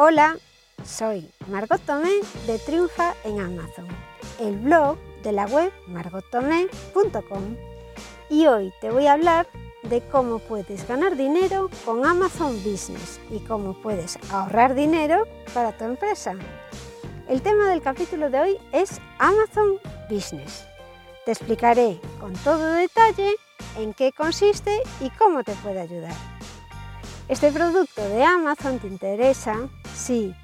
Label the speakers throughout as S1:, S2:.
S1: Hola, soy Margot Tomé de Triunfa en Amazon, el blog de la web margottomé.com y hoy te voy a hablar de cómo puedes ganar dinero con Amazon Business y cómo puedes ahorrar dinero para tu empresa. El tema del capítulo de hoy es Amazon Business. Te explicaré con todo detalle en qué consiste y cómo te puede ayudar. Este producto de Amazon te interesa si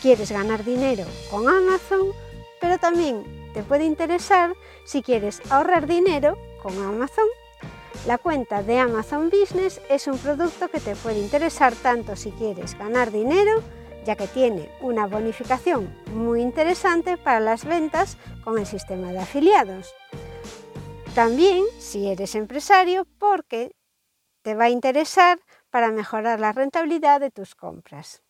S1: quieres ganar dinero con Amazon, pero también te puede interesar si quieres ahorrar dinero con Amazon. La cuenta de Amazon Business es un producto que te puede interesar tanto si quieres ganar dinero, ya que tiene una bonificación muy interesante para las ventas con el sistema de afiliados. También si eres empresario porque te va a interesar para mejorar la rentabilidad de tus compras.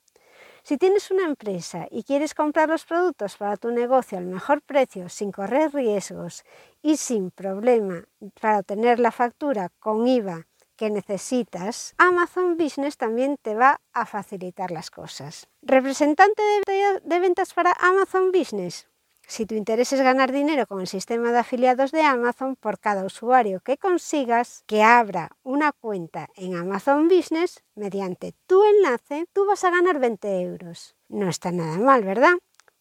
S1: Si tienes una empresa y quieres comprar los productos para tu negocio al mejor precio sin correr riesgos y sin problema para obtener la factura con IVA que necesitas, Amazon Business también te va a facilitar las cosas. ¿Representante de, de ventas para Amazon Business? Si tu interés es ganar dinero con el sistema de afiliados de Amazon, por cada usuario que consigas que abra una cuenta en Amazon Business mediante tu enlace, tú vas a ganar 20 euros. No está nada mal, ¿verdad?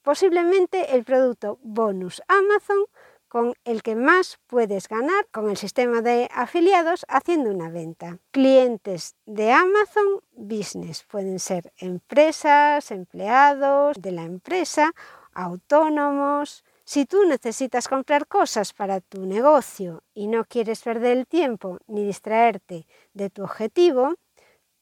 S1: Posiblemente el producto bonus Amazon con el que más puedes ganar con el sistema de afiliados haciendo una venta. Clientes de Amazon Business pueden ser empresas, empleados de la empresa autónomos. Si tú necesitas comprar cosas para tu negocio y no quieres perder el tiempo ni distraerte de tu objetivo,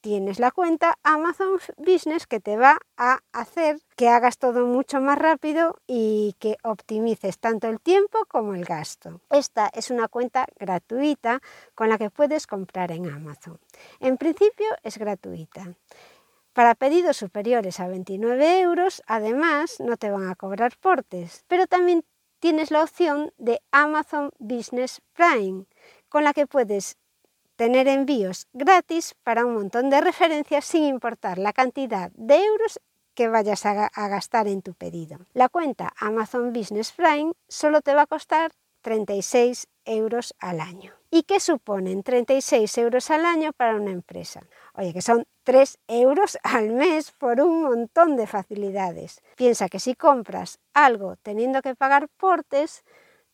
S1: tienes la cuenta Amazon Business que te va a hacer que hagas todo mucho más rápido y que optimices tanto el tiempo como el gasto. Esta es una cuenta gratuita con la que puedes comprar en Amazon. En principio es gratuita. Para pedidos superiores a 29 euros, además, no te van a cobrar portes, pero también tienes la opción de Amazon Business Prime, con la que puedes tener envíos gratis para un montón de referencias sin importar la cantidad de euros que vayas a, gastar en tu pedido. La cuenta Amazon Business Prime solo te va a costar 36 euros al año. ¿Y qué suponen 36 euros al año para una empresa? Oye, que son 3 euros al mes por un montón de facilidades. Piensa que si compras algo teniendo que pagar portes,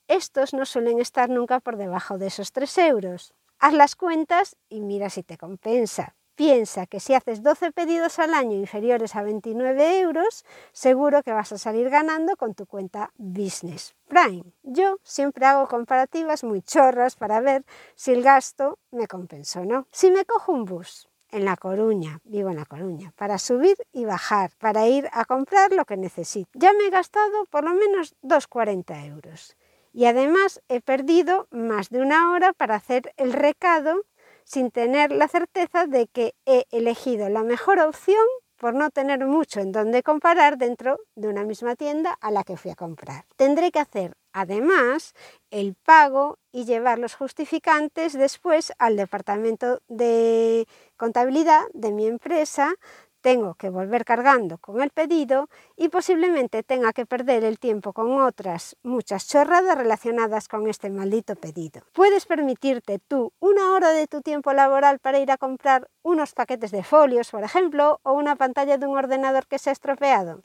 S1: estos no suelen estar nunca por debajo de esos 3 euros. Haz las cuentas y mira si te compensa. Piensa que si haces 12 pedidos al año inferiores a 29 euros, seguro que vas a salir ganando con tu cuenta Business Prime. Yo siempre hago comparativas muy chorras para ver si el gasto me compensa o no. Si me cojo un bus en La Coruña, vivo en La Coruña, para subir y bajar, para ir a comprar lo que necesito, ya me he gastado por lo menos 2,40 euros. Y además he perdido más de una hora para hacer el recado sin tener la certeza de que he elegido la mejor opción por no tener mucho en donde comparar dentro de una misma tienda a la que fui a comprar. Tendré que hacer además el pago y llevar los justificantes después al departamento de contabilidad de mi empresa tengo que volver cargando con el pedido y posiblemente tenga que perder el tiempo con otras muchas chorradas relacionadas con este maldito pedido. Puedes permitirte tú una hora de tu tiempo laboral para ir a comprar unos paquetes de folios, por ejemplo, o una pantalla de un ordenador que se ha estropeado.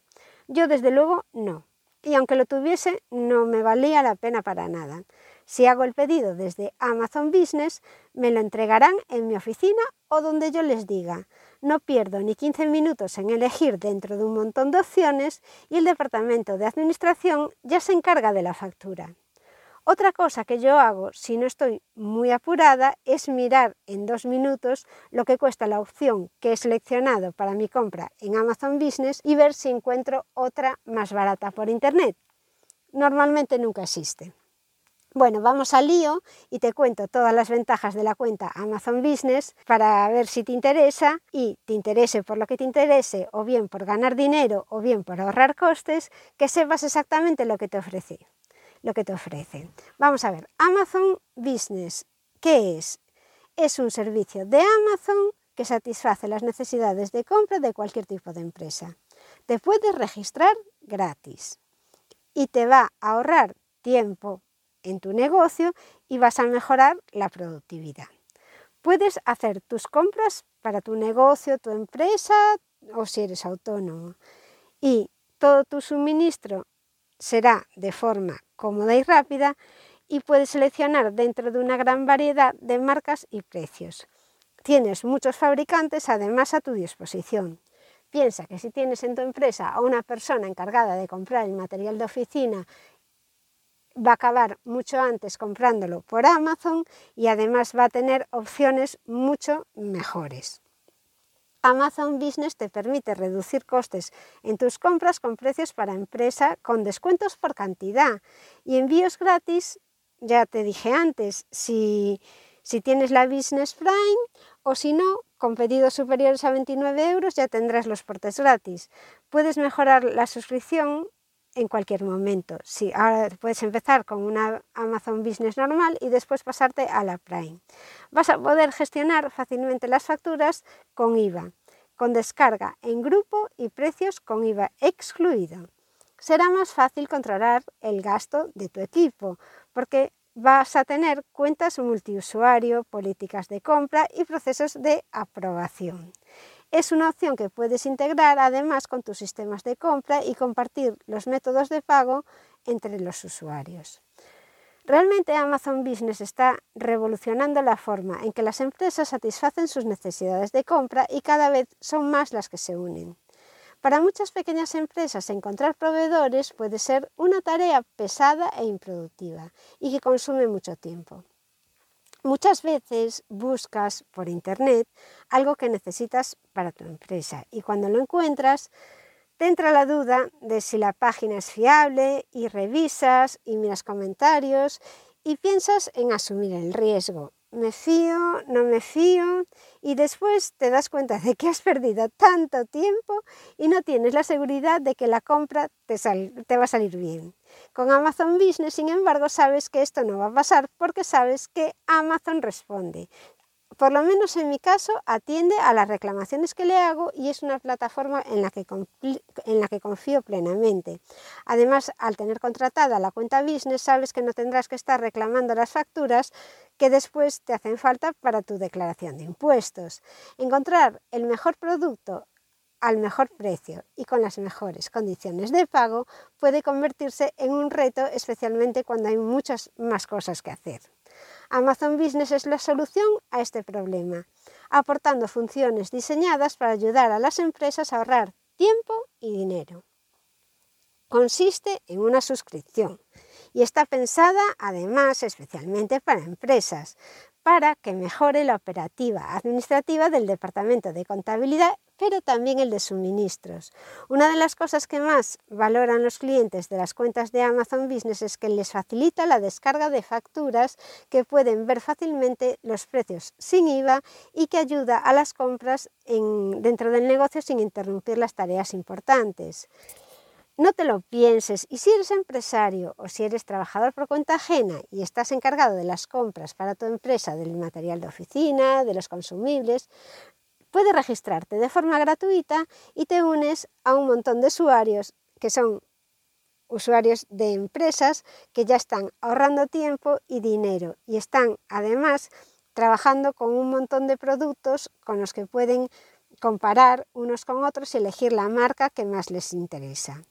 S1: Yo desde luego no. Y aunque lo tuviese, no me valía la pena para nada. Si hago el pedido desde Amazon Business, me lo entregarán en mi oficina o donde yo les diga. No pierdo ni 15 minutos en elegir dentro de un montón de opciones y el departamento de administración ya se encarga de la factura. Otra cosa que yo hago si no estoy muy apurada es mirar en dos minutos lo que cuesta la opción que he seleccionado para mi compra en Amazon Business y ver si encuentro otra más barata por Internet. Normalmente nunca existe. Bueno, vamos al lío y te cuento todas las ventajas de la cuenta Amazon Business para ver si te interesa y te interese por lo que te interese o bien por ganar dinero o bien por ahorrar costes, que sepas exactamente lo que te ofrece. Lo que te ofrecen. Vamos a ver, Amazon Business, ¿qué es? Es un servicio de Amazon que satisface las necesidades de compra de cualquier tipo de empresa. Te puedes registrar gratis y te va a ahorrar tiempo en tu negocio y vas a mejorar la productividad. Puedes hacer tus compras para tu negocio, tu empresa o si eres autónomo. Y todo tu suministro será de forma cómoda y rápida y puedes seleccionar dentro de una gran variedad de marcas y precios. Tienes muchos fabricantes además a tu disposición. Piensa que si tienes en tu empresa a una persona encargada de comprar el material de oficina, va a acabar mucho antes comprándolo por Amazon y además va a tener opciones mucho mejores. Amazon Business te permite reducir costes en tus compras con precios para empresa con descuentos por cantidad y envíos gratis, ya te dije antes, si, si tienes la Business Prime o si no, con pedidos superiores a 29 euros ya tendrás los portes gratis. Puedes mejorar la suscripción en cualquier momento. Sí, ahora puedes empezar con una Amazon Business normal y después pasarte a la Prime. Vas a poder gestionar fácilmente las facturas con IVA, con descarga en grupo y precios con IVA excluido. Será más fácil controlar el gasto de tu equipo porque vas a tener cuentas multiusuario, políticas de compra y procesos de aprobación. Es una opción que puedes integrar además con tus sistemas de compra y compartir los métodos de pago entre los usuarios. Realmente Amazon Business está revolucionando la forma en que las empresas satisfacen sus necesidades de compra y cada vez son más las que se unen. Para muchas pequeñas empresas encontrar proveedores puede ser una tarea pesada e improductiva y que consume mucho tiempo. Muchas veces buscas por internet algo que necesitas para tu empresa y cuando lo encuentras te entra la duda de si la página es fiable y revisas y miras comentarios y piensas en asumir el riesgo. Me fío, no me fío, y después te das cuenta de que has perdido tanto tiempo y no tienes la seguridad de que la compra te, te, va a salir bien. Con Amazon Business, sin embargo, sabes que esto no va a pasar porque sabes que Amazon responde por lo menos en mi caso, atiende a las reclamaciones que le hago y es una plataforma en la que, en la que confío plenamente. Además, al tener contratada la cuenta business, sabes que no tendrás que estar reclamando las facturas que después te hacen falta para tu declaración de impuestos. Encontrar el mejor producto al mejor precio y con las mejores condiciones de pago puede convertirse en un reto, especialmente cuando hay muchas más cosas que hacer. Amazon Business es la solución a este problema, aportando funciones diseñadas para ayudar a las empresas a ahorrar tiempo y dinero. Consiste en una suscripción y está pensada además especialmente para empresas, para que mejore la operativa administrativa del Departamento de Contabilidad pero también el de suministros. Una de las cosas que más valoran los clientes de las cuentas de Amazon Business es que les facilita la descarga de facturas que pueden ver fácilmente los precios sin IVA y que ayuda a las compras dentro del negocio sin interrumpir las tareas importantes. No te lo pienses y si eres empresario o si eres trabajador por cuenta ajena y estás encargado de las compras para tu empresa del material de oficina, de los consumibles, puedes registrarte de forma gratuita y te unes a un montón de usuarios que son usuarios de empresas que ya están ahorrando tiempo y dinero y están además trabajando con un montón de productos con los que pueden comparar unos con otros y elegir la marca que más les interesa.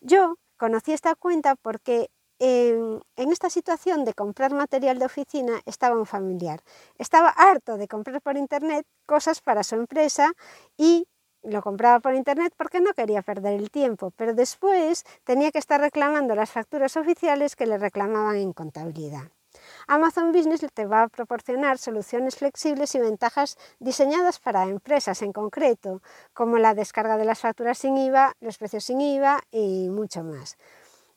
S1: Yo conocí esta cuenta porque en, esta situación de comprar material de oficina estaba un familiar. Estaba harto de comprar por internet cosas para su empresa y lo compraba por internet porque no quería perder el tiempo, pero después tenía que estar reclamando las facturas oficiales que le reclamaban en contabilidad. Amazon Business te va a proporcionar soluciones flexibles y ventajas diseñadas para empresas en concreto, como la descarga de las facturas sin IVA, los precios sin IVA y mucho más.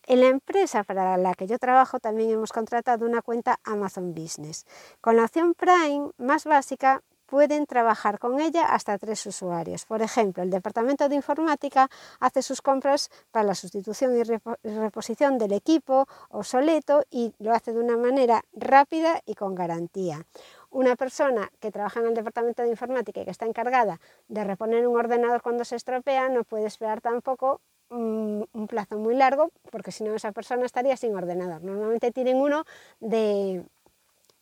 S1: En la empresa para la que yo trabajo también hemos contratado una cuenta Amazon Business. Con la opción Prime más básica pueden trabajar con ella hasta tres usuarios. Por ejemplo, el Departamento de Informática hace sus compras para la sustitución y reposición del equipo obsoleto y lo hace de una manera rápida y con garantía. una persona que trabaja en el departamento de informática y que está encargada de reponer un ordenador cuando se estropea no puede esperar tampoco un, plazo muy largo porque si no esa persona estaría sin ordenador. Normalmente tienen uno de,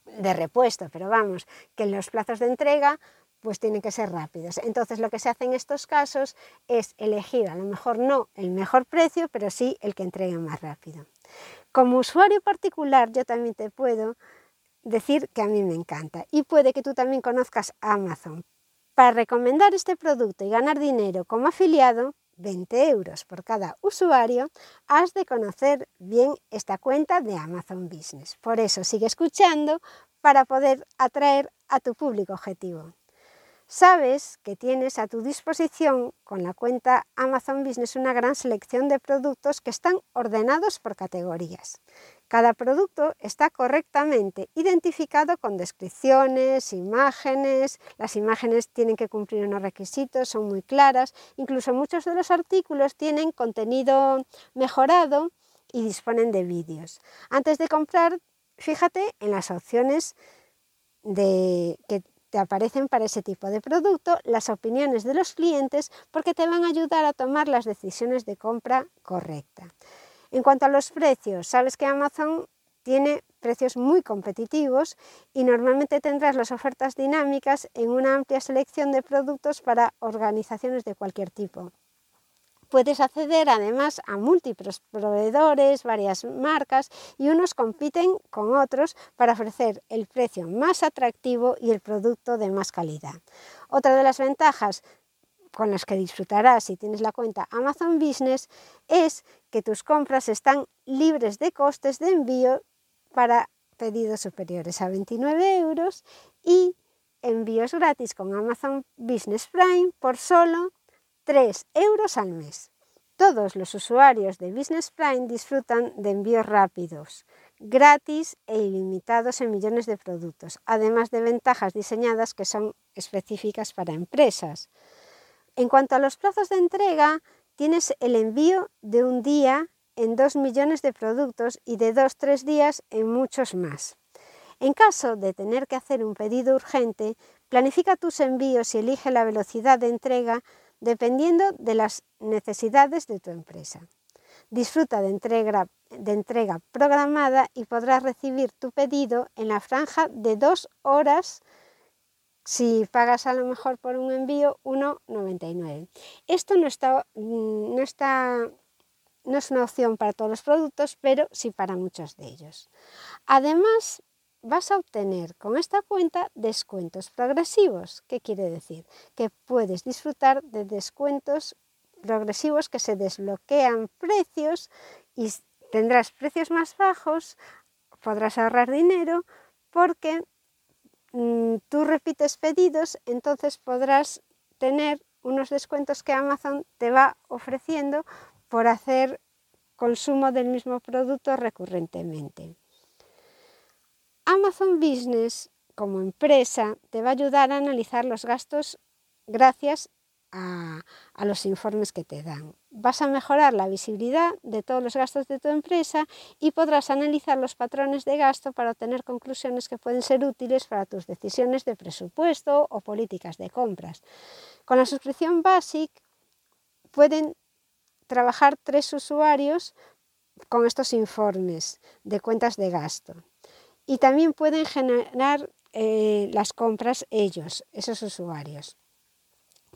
S1: de repuesto, pero vamos, que los plazos de entrega pues tienen que ser rápidos. Entonces lo que se hace en estos casos es elegir a lo mejor no el mejor precio, pero sí el que entregue más rápido. Como usuario particular yo también te puedo decir que a mí me encanta y puede que tú también conozcas Amazon. Para recomendar este producto y ganar dinero como afiliado, 20 euros por cada usuario, has de conocer bien esta cuenta de Amazon Business. Por eso sigue escuchando para poder atraer a tu público objetivo. Sabes que tienes a tu disposición con la cuenta Amazon Business una gran selección de productos que están ordenados por categorías. Cada producto está correctamente identificado con descripciones, imágenes, las imágenes tienen que cumplir unos requisitos, son muy claras, incluso muchos de los artículos tienen contenido mejorado y disponen de vídeos. Antes de comprar, fíjate en las opciones de, que te aparecen para ese tipo de producto, las opiniones de los clientes, porque te van a ayudar a tomar las decisiones de compra correcta. En cuanto a los precios, sabes que Amazon tiene precios muy competitivos y normalmente tendrás las ofertas dinámicas en una amplia selección de productos para organizaciones de cualquier tipo. Puedes acceder además a múltiples proveedores, varias marcas y unos compiten con otros para ofrecer el precio más atractivo y el producto de más calidad. Otra de las ventajas con las que disfrutarás si tienes la cuenta Amazon Business es que tus compras están libres de costes de envío para pedidos superiores a 29 euros y envíos gratis con Amazon Business Prime por solo 3 euros al mes. Todos los usuarios de Business Prime disfrutan de envíos rápidos, gratis e ilimitados en millones de productos, además de ventajas diseñadas que son específicas para empresas. En cuanto a los plazos de entrega, tienes el envío de un día en dos millones de productos y de dos tres días en muchos más. En caso de tener que hacer un pedido urgente, planifica tus envíos y elige la velocidad de entrega dependiendo de las necesidades de tu empresa. Disfruta de entrega, de entrega programada y podrás recibir tu pedido en la franja de dos horas si pagas a lo mejor por un envío 1,99. Esto no está, mm, no está no es una opción para todos los productos, pero sí para muchos de ellos. Además, vas a obtener con esta cuenta descuentos progresivos. ¿Qué quiere decir? Que puedes disfrutar de descuentos progresivos que se desbloquean precios y tendrás precios más bajos, podrás ahorrar dinero porque mm, tú repites pedidos, entonces podrás tener unos descuentos que Amazon te va ofreciendo por hacer consumo del mismo producto recurrentemente. Amazon Business como empresa te va a ayudar a analizar los gastos gracias a, los informes que te dan. Vas a mejorar la visibilidad de todos los gastos de tu empresa y podrás analizar los patrones de gasto para obtener conclusiones que pueden ser útiles para tus decisiones de presupuesto o políticas de compras. Con la suscripción Basic pueden trabajar tres usuarios con estos informes de cuentas de gasto y también pueden generar eh, las compras ellos, esos usuarios.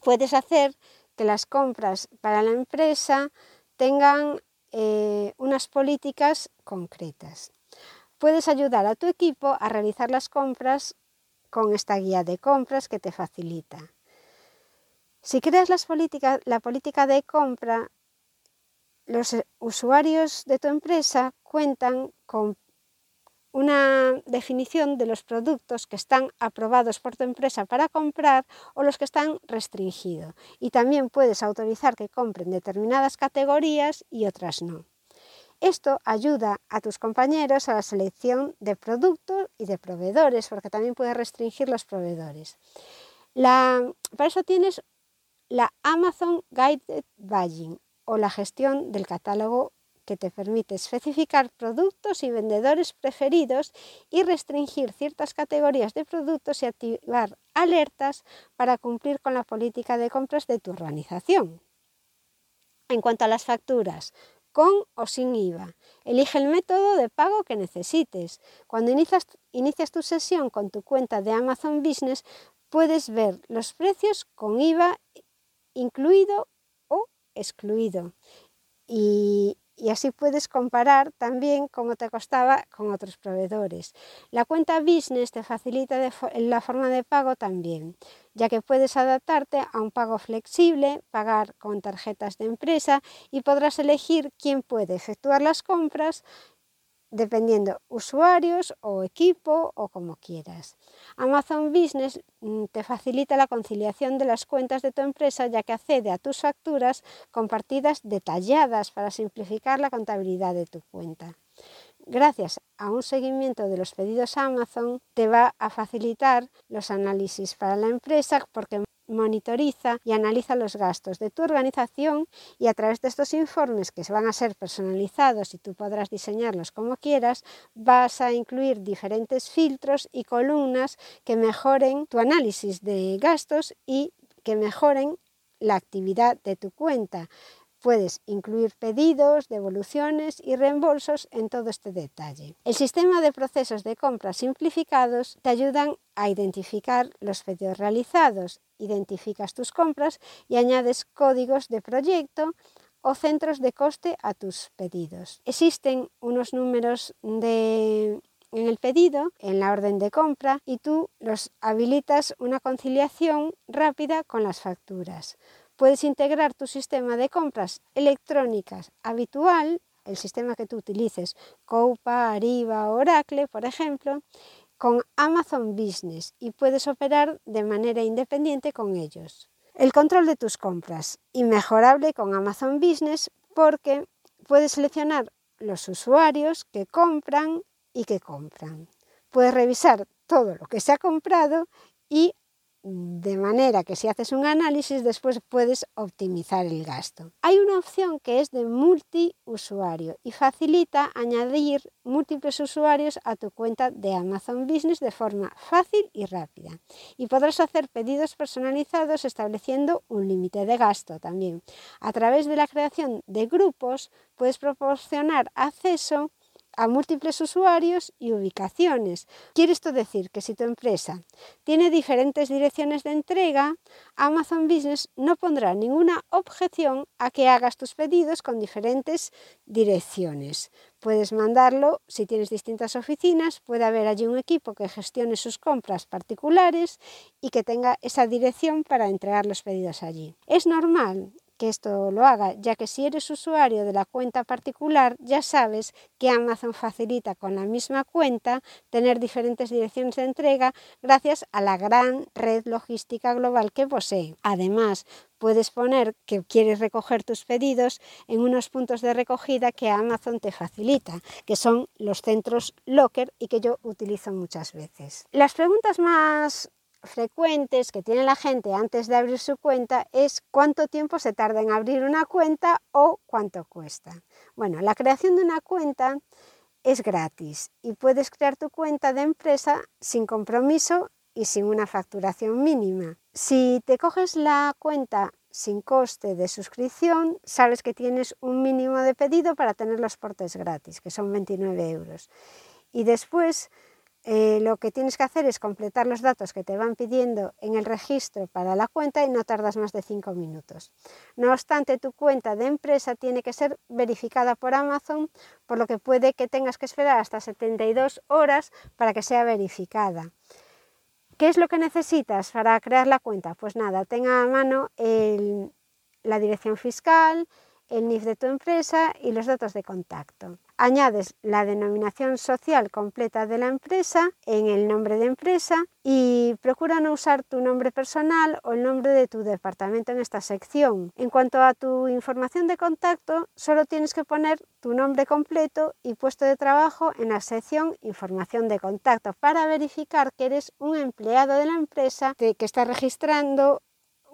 S1: Puedes hacer que las compras para la empresa tengan eh, unas políticas concretas. Puedes ayudar a tu equipo a realizar las compras con esta guía de compras que te facilita. Si creas las la política de compra, los usuarios de tu empresa cuentan con una definición de los productos que están aprobados por tu empresa para comprar o los que están restringidos. Y también puedes autorizar que compren determinadas categorías y otras no. Esto ayuda a tus compañeros a la selección de productos y de proveedores, porque también puedes restringir los proveedores. para eso tienes la Amazon Guided Buying o la gestión del catálogo que te permite especificar productos y vendedores preferidos y restringir ciertas categorías de productos y activar alertas para cumplir con la política de compras de tu organización. En cuanto a las facturas, con o sin IVA. Elige el método de pago que necesites. Cuando inicias, tu sesión con tu cuenta de Amazon Business, puedes ver los precios con IVA incluido o excluido. Y, y así puedes comparar también cómo te costaba con otros proveedores. La cuenta business te facilita la forma de pago también, ya que puedes adaptarte a un pago flexible, pagar con tarjetas de empresa y podrás elegir quién puede efectuar las compras dependiendo usuarios o equipo o como quieras. Amazon Business mm, te facilita la conciliación de las cuentas de tu empresa ya que accede a tus facturas compartidas detalladas para simplificar la contabilidad de tu cuenta. Gracias a un seguimiento de los pedidos a Amazon te va a facilitar los análisis para la empresa porque monitoriza y analiza los gastos de tu organización y a través de estos informes que van a ser personalizados y tú podrás diseñarlos como quieras, vas a incluir diferentes filtros y columnas que mejoren tu análisis de gastos y que mejoren la actividad de tu cuenta. Puedes incluir pedidos, devoluciones y reembolsos en todo este detalle. El sistema de procesos de compra simplificados te ayudan a identificar los pedidos realizados, identificas tus compras y añades códigos de proyecto o centros de coste a tus pedidos. Existen unos números de en el pedido, en la orden de compra, y tú los habilitas una conciliación rápida con las facturas. Puedes integrar tu sistema de compras electrónicas habitual, el sistema que tú utilices, Coupa, Ariba, Oracle, por ejemplo, con Amazon Business y puedes operar de manera independiente con ellos. El control de tus compras, inmejorable con Amazon Business porque puedes seleccionar los usuarios que compran y que compran. Puedes revisar todo lo que se ha comprado y de manera que si haces un análisis después puedes optimizar el gasto. Hay una opción que es de multiusuario y facilita añadir múltiples usuarios a tu cuenta de Amazon Business de forma fácil y rápida. Y podrás hacer pedidos personalizados estableciendo un límite de gasto también. A través de la creación de grupos puedes proporcionar acceso a múltiples usuarios y ubicaciones. Quiere esto decir que si tu empresa tiene diferentes direcciones de entrega, Amazon Business no pondrá ninguna objeción a que hagas tus pedidos con diferentes direcciones. Puedes mandarlo si tienes distintas oficinas, puede haber allí un equipo que gestione sus compras particulares y que tenga esa dirección para entregar los pedidos allí. Es normal que esto lo haga, ya que si eres usuario de la cuenta particular, ya sabes que Amazon facilita con la misma cuenta tener diferentes direcciones de entrega gracias a la gran red logística global que posee. Además, puedes poner que quieres recoger tus pedidos en unos puntos de recogida que Amazon te facilita, que son los centros Locker y que yo utilizo muchas veces. Las preguntas más frecuentes que tiene la gente antes de abrir su cuenta es cuánto tiempo se tarda en abrir una cuenta o cuánto cuesta. Bueno, la creación de una cuenta es gratis y puedes crear tu cuenta de empresa sin compromiso y sin una facturación mínima. Si te coges la cuenta sin coste de suscripción, sabes que tienes un mínimo de pedido para tener los portes gratis, que son 29 euros. Y después eh, lo que tienes que hacer es completar los datos que te van pidiendo en el registro para la cuenta y no tardas más de 5 minutos. No obstante, tu cuenta de empresa tiene que ser verificada por Amazon, por lo que puede que tengas que esperar hasta 72 horas para que sea verificada. ¿Qué es lo que necesitas para crear la cuenta? Pues nada, tenga a mano la dirección fiscal, el NIF de tu empresa y los datos de contacto. Añades la denominación social completa de la empresa en el nombre de empresa y procura no usar tu nombre personal o el nombre de tu departamento en esta sección. En cuanto a tu información de contacto, solo tienes que poner tu nombre completo y puesto de trabajo en la sección Información de contacto para verificar que eres un empleado de la empresa que está registrando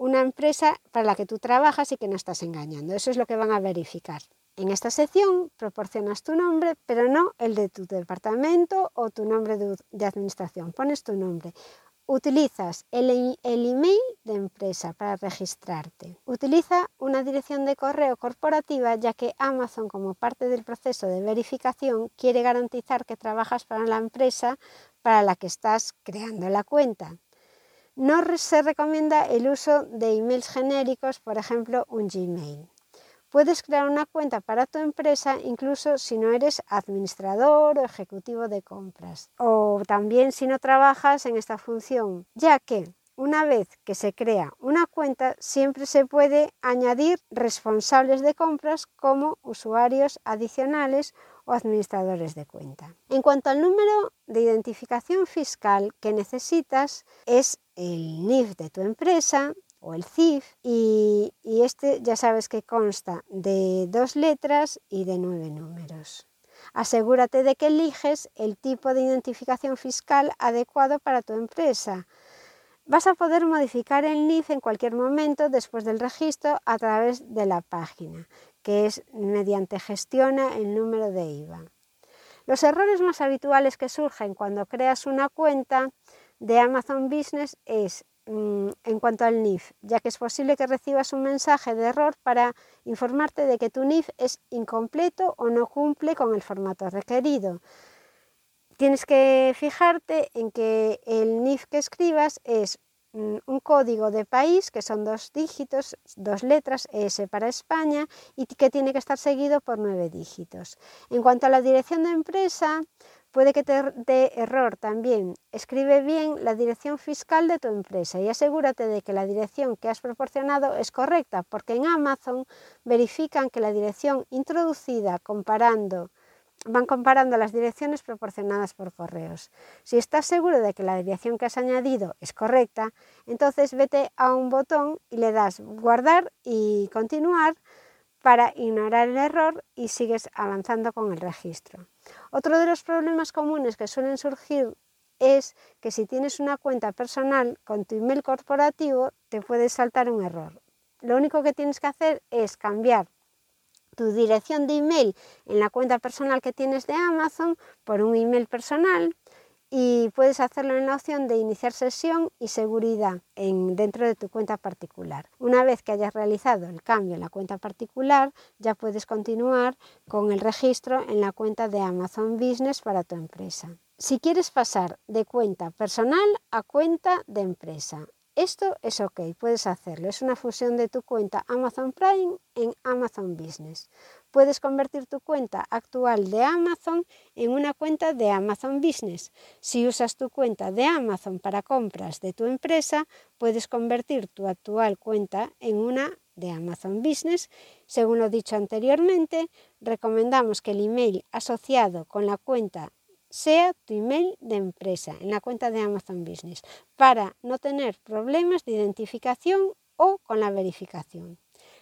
S1: una empresa para la que tú trabajas y que no estás engañando. Eso es lo que van a verificar. En esta sección proporcionas tu nombre, pero no el de tu departamento o tu nombre de, administración. Pones tu nombre. Utilizas el, el, email de empresa para registrarte. Utiliza una dirección de correo corporativa ya que Amazon como parte del proceso de verificación quiere garantizar que trabajas para la empresa para la que estás creando la cuenta. No se recomienda el uso de emails genéricos, por ejemplo un Gmail. Puedes crear una cuenta para tu empresa incluso si no eres administrador o ejecutivo de compras o también si no trabajas en esta función, ya que una vez que se crea una cuenta siempre se puede añadir responsables de compras como usuarios adicionales o administradores de cuenta. En cuanto al número de identificación fiscal que necesitas es el NIF de tu empresa, o el CIF y, este ya sabes que consta de dos letras y de nueve números. Asegúrate de que eliges el tipo de identificación fiscal adecuado para tu empresa. Vas a poder modificar el NIF en cualquier momento después del registro a través de la página, que es mediante gestiona el número de IVA. Los errores más habituales que surgen cuando creas una cuenta de Amazon Business es Mm, en cuanto al NIF, ya que es posible que recibas un mensaje de error para informarte de que tu NIF es incompleto o no cumple con el formato requerido. Tienes que fijarte en que el NIF que escribas es mm, un código de país, que son dos dígitos, dos letras, S para España, y que tiene que estar seguido por nueve dígitos. En cuanto a la dirección de empresa, Puede que te dé error también. Escribe bien la dirección fiscal de tu empresa y asegúrate de que la dirección que has proporcionado es correcta, porque en Amazon verifican que la dirección introducida comparando van comparando las direcciones proporcionadas por correos. Si estás seguro de que la dirección que has añadido es correcta, entonces vete a un botón y le das guardar y continuar para ignorar el error y sigues avanzando con el registro. Otro de los problemas comunes que suelen surgir es que si tienes una cuenta personal con tu email corporativo te puede saltar un error. Lo único que tienes que hacer es cambiar tu dirección de email en la cuenta personal que tienes de Amazon por un email personal y puedes hacerlo en la opción de iniciar sesión y seguridad en, dentro de tu cuenta particular. Una vez que hayas realizado el cambio en la cuenta particular, ya puedes continuar con el registro en la cuenta de Amazon Business para tu empresa. Si quieres pasar de cuenta personal a cuenta de empresa, esto es ok, puedes hacerlo. Es una fusión de tu cuenta Amazon Prime en Amazon Business. Puedes convertir tu cuenta actual de Amazon en una cuenta de Amazon Business. Si usas tu cuenta de Amazon para compras de tu empresa, puedes convertir tu actual cuenta en una de Amazon Business. Según lo dicho anteriormente, recomendamos que el email asociado con la cuenta sea tu email de empresa en la cuenta de Amazon Business para no tener problemas de identificación o con la verificación.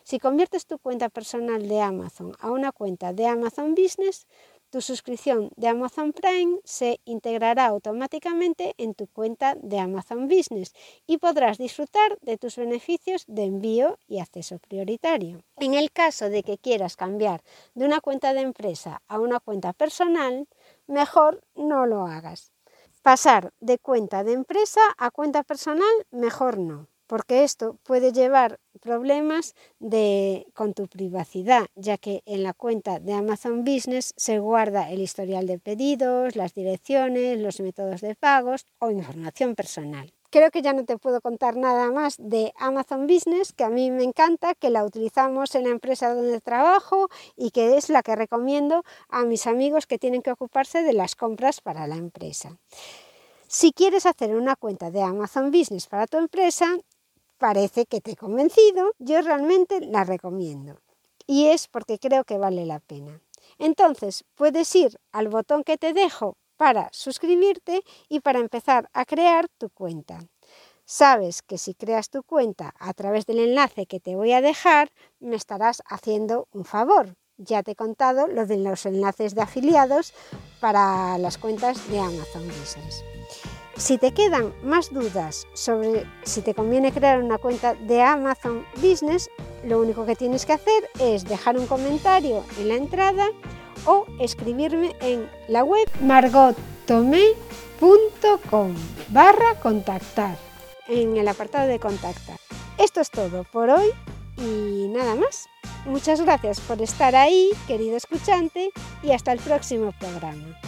S1: Si conviertes tu cuenta personal de Amazon a una cuenta de Amazon Business, tu suscripción de Amazon Prime se integrará automáticamente en tu cuenta de Amazon Business y podrás disfrutar de tus beneficios de envío y acceso prioritario. En el caso de que quieras cambiar de una cuenta de empresa a una cuenta personal, mejor no lo hagas. Pasar de cuenta de empresa a cuenta personal, mejor no porque esto puede llevar problemas con tu privacidad, ya que en la cuenta de Amazon Business se guarda el historial de pedidos, las direcciones, los métodos de pagos o información personal. Creo que ya no te puedo contar nada más de Amazon Business, que a mí me encanta, que la utilizamos en la empresa donde trabajo y que es la que recomiendo a mis amigos que tienen que ocuparse de las compras para la empresa. Si quieres hacer una cuenta de Amazon Business para tu empresa, parece que te he convencido, yo realmente la recomiendo. Y es porque creo que vale la pena. Entonces, puedes ir al botón que te dejo para suscribirte y para empezar a crear tu cuenta. Sabes que si creas tu cuenta a través del enlace que te voy a dejar, me estarás haciendo un favor. Ya te he contado lo de los enlaces de afiliados para las cuentas de Amazon Business. Si te quedan más dudas sobre si te conviene crear una cuenta de Amazon Business, lo único que tienes que hacer es dejar un comentario en la entrada o escribirme en la web margottomé.com barra contactar en el apartado de contactar. Esto es todo por hoy y nada más. Muchas gracias por estar ahí, querido escuchante, y hasta el próximo programa.